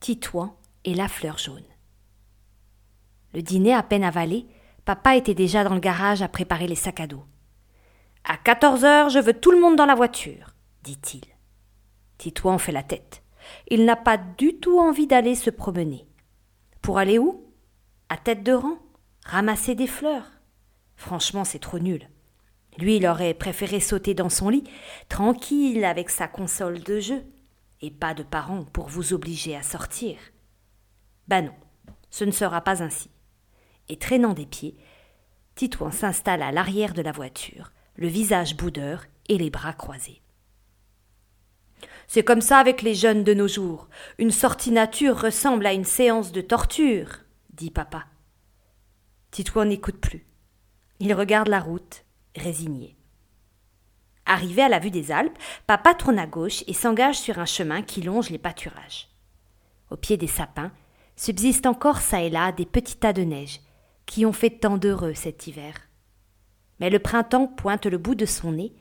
Titouan et la fleur jaune. Le dîner à peine avalé, papa était déjà dans le garage à préparer les sacs à dos. À quatorze heures, je veux tout le monde dans la voiture, dit-il. Titouan fait la tête. Il n'a pas du tout envie d'aller se promener. Pour aller où? À tête de rang Ramasser des fleurs Franchement, c'est trop nul. Lui, il aurait préféré sauter dans son lit, tranquille avec sa console de jeu, et pas de parents pour vous obliger à sortir. Ben non, ce ne sera pas ainsi. Et traînant des pieds, Titouan s'installe à l'arrière de la voiture, le visage boudeur et les bras croisés. C'est comme ça avec les jeunes de nos jours. Une sortie nature ressemble à une séance de torture, dit papa. Titouan n'écoute plus. Il regarde la route, résigné. Arrivé à la vue des Alpes, papa tourne à gauche et s'engage sur un chemin qui longe les pâturages. Au pied des sapins subsistent encore çà et là des petits tas de neige qui ont fait tant d'heureux cet hiver. Mais le printemps pointe le bout de son nez,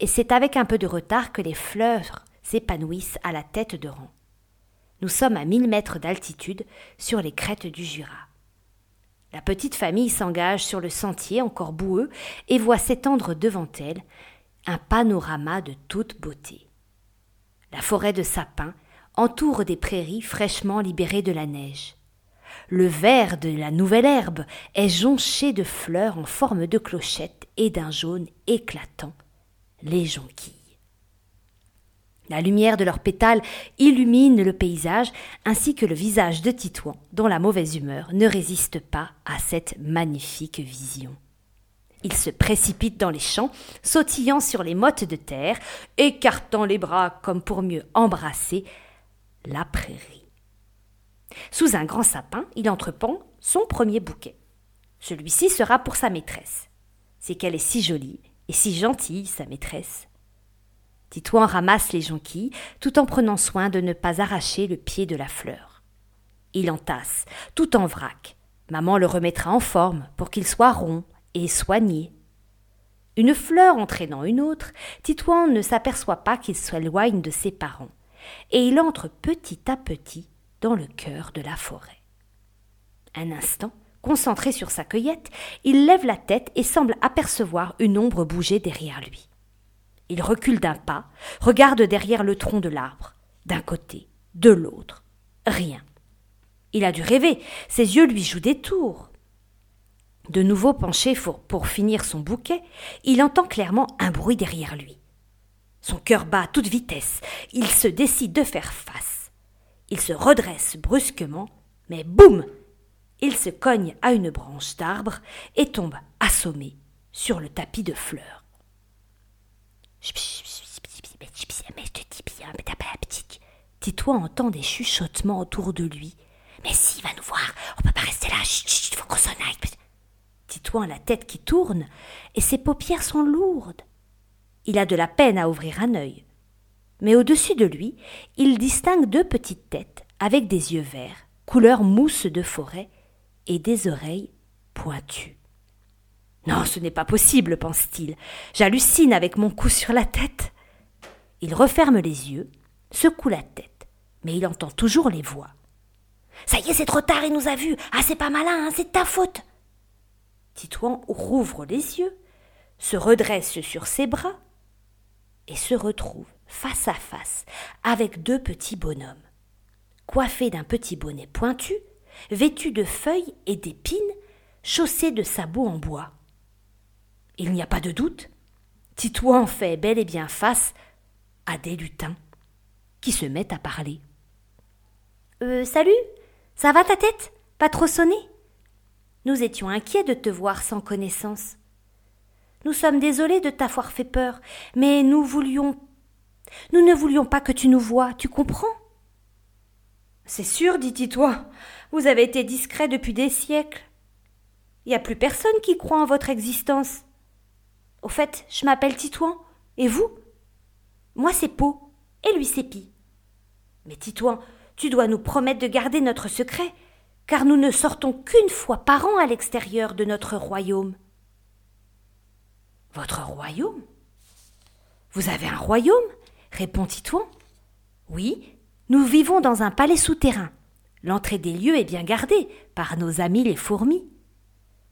et c'est avec un peu de retard que les fleurs s'épanouissent à la tête de rang. Nous sommes à mille mètres d'altitude sur les crêtes du Jura. La petite famille s'engage sur le sentier encore boueux et voit s'étendre devant elle un panorama de toute beauté. La forêt de sapins entoure des prairies fraîchement libérées de la neige. Le vert de la nouvelle herbe est jonché de fleurs en forme de clochette et d'un jaune éclatant, les jonquilles. La lumière de leurs pétales illumine le paysage ainsi que le visage de Titouan, dont la mauvaise humeur ne résiste pas à cette magnifique vision. Il se précipite dans les champs, sautillant sur les mottes de terre, écartant les bras comme pour mieux embrasser la prairie. Sous un grand sapin, il entrepend son premier bouquet. Celui-ci sera pour sa maîtresse. C'est qu'elle est si jolie et si gentille, sa maîtresse. Titouan ramasse les jonquilles, tout en prenant soin de ne pas arracher le pied de la fleur. Il entasse, tout en vrac. Maman le remettra en forme pour qu'il soit rond soigné. Une fleur entraînant une autre, Titouan ne s'aperçoit pas qu'il s'éloigne de ses parents, et il entre petit à petit dans le cœur de la forêt. Un instant, concentré sur sa cueillette, il lève la tête et semble apercevoir une ombre bouger derrière lui. Il recule d'un pas, regarde derrière le tronc de l'arbre, d'un côté, de l'autre. Rien. Il a dû rêver, ses yeux lui jouent des tours. De nouveau penché pour, finir son bouquet, il entend clairement un bruit derrière lui. Son cœur bat à toute vitesse. Il se décide de faire face. Il se redresse brusquement, mais boum Il se cogne à une branche d'arbre et tombe assommé sur le tapis de fleurs. Tito entend des chuchotements autour de lui. Mais si, va nous voir, on peut pas rester là, il faut qu'on s'en aille. Titouan a la tête qui tourne et ses paupières sont lourdes. Il a de la peine à ouvrir un œil. Mais au-dessus de lui, il distingue deux petites têtes avec des yeux verts, couleur mousse de forêt, et des oreilles pointues. Non, ce n'est pas possible, pense-t-il. J'hallucine avec mon coup sur la tête. Il referme les yeux, secoue la tête, mais il entend toujours les voix. Ça y est, c'est trop tard, il nous a vus. Ah, c'est pas malin, hein, c'est ta faute. Titouan rouvre les yeux, se redresse sur ses bras et se retrouve face à face avec deux petits bonhommes, coiffés d'un petit bonnet pointu, vêtus de feuilles et d'épines, chaussés de sabots en bois. Il n'y a pas de doute, Titouan fait bel et bien face à des lutins qui se mettent à parler. Euh, salut, ça va ta tête? Pas trop sonné? Nous étions inquiets de te voir sans connaissance. Nous sommes désolés de t'avoir fait peur, mais nous voulions. Nous ne voulions pas que tu nous vois, tu comprends? C'est sûr, dit Titouan. Vous avez été discret depuis des siècles. Il n'y a plus personne qui croit en votre existence. Au fait, je m'appelle Titouan. Et vous? Moi, c'est Pau. Et lui, c'est Pi. Mais Titouan, tu dois nous promettre de garder notre secret, car nous ne sortons qu'une fois par an à l'extérieur de notre royaume. Votre royaume? Vous avez un royaume? répond Titouan. Oui, nous vivons dans un palais souterrain, L'entrée des lieux est bien gardée par nos amis les fourmis.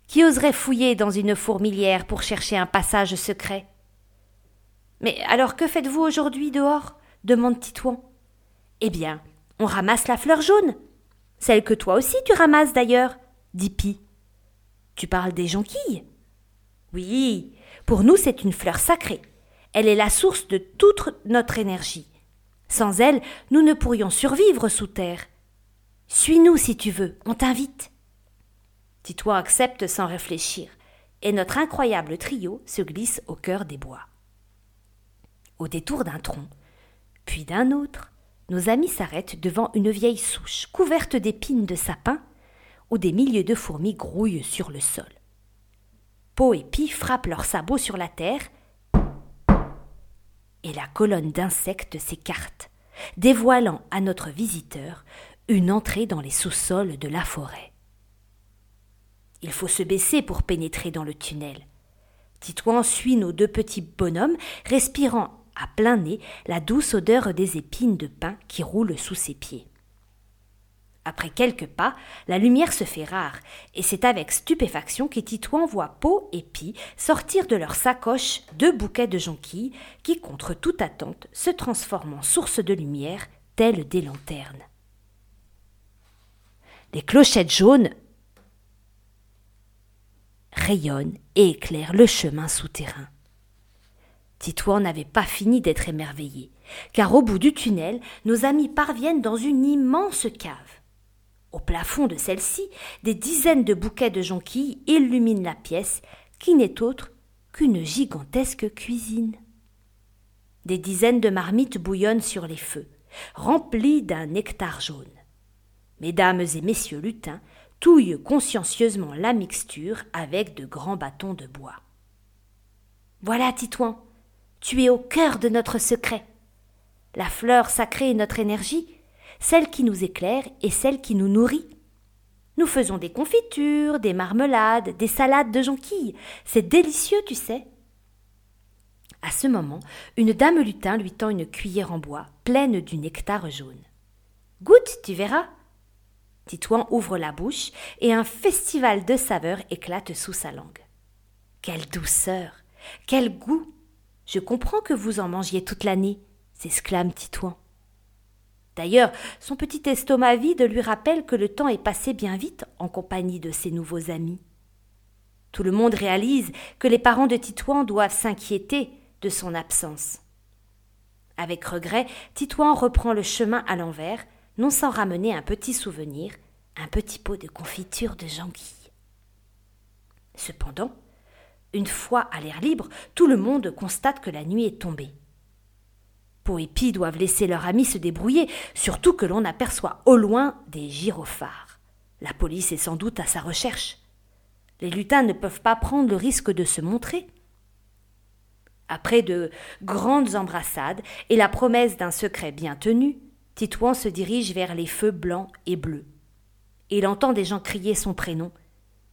Qui oserait fouiller dans une fourmilière pour chercher un passage secret? Mais alors que faites-vous aujourd'hui dehors? demande Titouan. Eh bien, on ramasse la fleur jaune. Celle que toi aussi tu ramasses d'ailleurs, dit Pi. Tu parles des jonquilles? Oui, pour nous c'est une fleur sacrée. Elle est la source de toute notre énergie. Sans elle, nous ne pourrions survivre sous terre. Suis-nous si tu veux, on t'invite. Titouan accepte sans réfléchir, et notre incroyable trio se glisse au cœur des bois. Au détour d'un tronc, puis d'un autre, nos amis s'arrêtent devant une vieille souche couverte d'épines de sapin, où des milliers de fourmis grouillent sur le sol. Po et Pi frappent leurs sabots sur la terre, et la colonne d'insectes s'écarte, dévoilant à notre visiteur une entrée dans les sous-sols de la forêt. Il faut se baisser pour pénétrer dans le tunnel. Titouan suit nos deux petits bonhommes, respirant à plein nez la douce odeur des épines de pin qui roulent sous ses pieds. Après quelques pas, la lumière se fait rare, et c'est avec stupéfaction que Titouan voit Po et Pi sortir de leur sacoche deux bouquets de jonquilles qui, contre toute attente, se transforment en source de lumière, telles des lanternes. Les clochettes jaunes rayonnent et éclairent le chemin souterrain. Titouan n'avait pas fini d'être émerveillé, car au bout du tunnel, nos amis parviennent dans une immense cave. Au plafond de celle-ci, des dizaines de bouquets de jonquilles illuminent la pièce, qui n'est autre qu'une gigantesque cuisine. Des dizaines de marmites bouillonnent sur les feux, remplies d'un nectar jaune. Mesdames et messieurs lutins touillent consciencieusement la mixture avec de grands bâtons de bois. Voilà, Titouan, tu es au cœur de notre secret. La fleur sacrée est notre énergie, celle qui nous éclaire et celle qui nous nourrit. Nous faisons des confitures, des marmelades, des salades de jonquilles. C'est délicieux, tu sais. À ce moment, une dame lutin lui tend une cuillère en bois, pleine du nectar jaune. Goûte, tu verras. Titouan ouvre la bouche et un festival de saveurs éclate sous sa langue. Quelle douceur, quel goût. Je comprends que vous en mangiez toute l'année, s'exclame Titouan. D'ailleurs, son petit estomac vide lui rappelle que le temps est passé bien vite en compagnie de ses nouveaux amis. Tout le monde réalise que les parents de Titouan doivent s'inquiéter de son absence. Avec regret, Titouan reprend le chemin à l'envers, non sans ramener un petit souvenir, un petit pot de confiture de janguille. Cependant, une fois à l'air libre, tout le monde constate que la nuit est tombée. Po et Pi doivent laisser leur ami se débrouiller, surtout que l'on aperçoit au loin des gyrophares. La police est sans doute à sa recherche. Les lutins ne peuvent pas prendre le risque de se montrer. Après de grandes embrassades et la promesse d'un secret bien tenu, Titouan se dirige vers les feux blancs et bleus. Il entend des gens crier son prénom,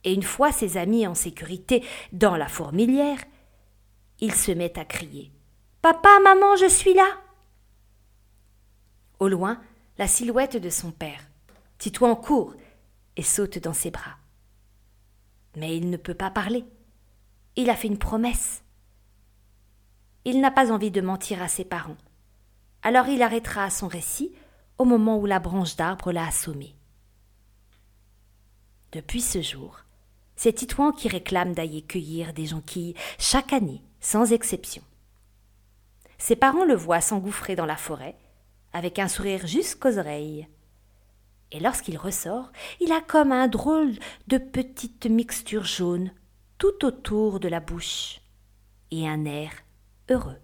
et une fois ses amis en sécurité dans la fourmilière, il se met à crier. Papa, maman, je suis là. Au loin, la silhouette de son père. Titouan court et saute dans ses bras. Mais il ne peut pas parler. Il a fait une promesse. Il n'a pas envie de mentir à ses parents. Alors il arrêtera son récit au moment où la branche d'arbre l'a assommé. Depuis ce jour, c'est Titouan qui réclame d'aller cueillir des jonquilles chaque année, sans exception. Ses parents le voient s'engouffrer dans la forêt avec un sourire jusqu'aux oreilles. Et lorsqu'il ressort, il a comme un drôle de petite mixture jaune tout autour de la bouche, et un air heureux.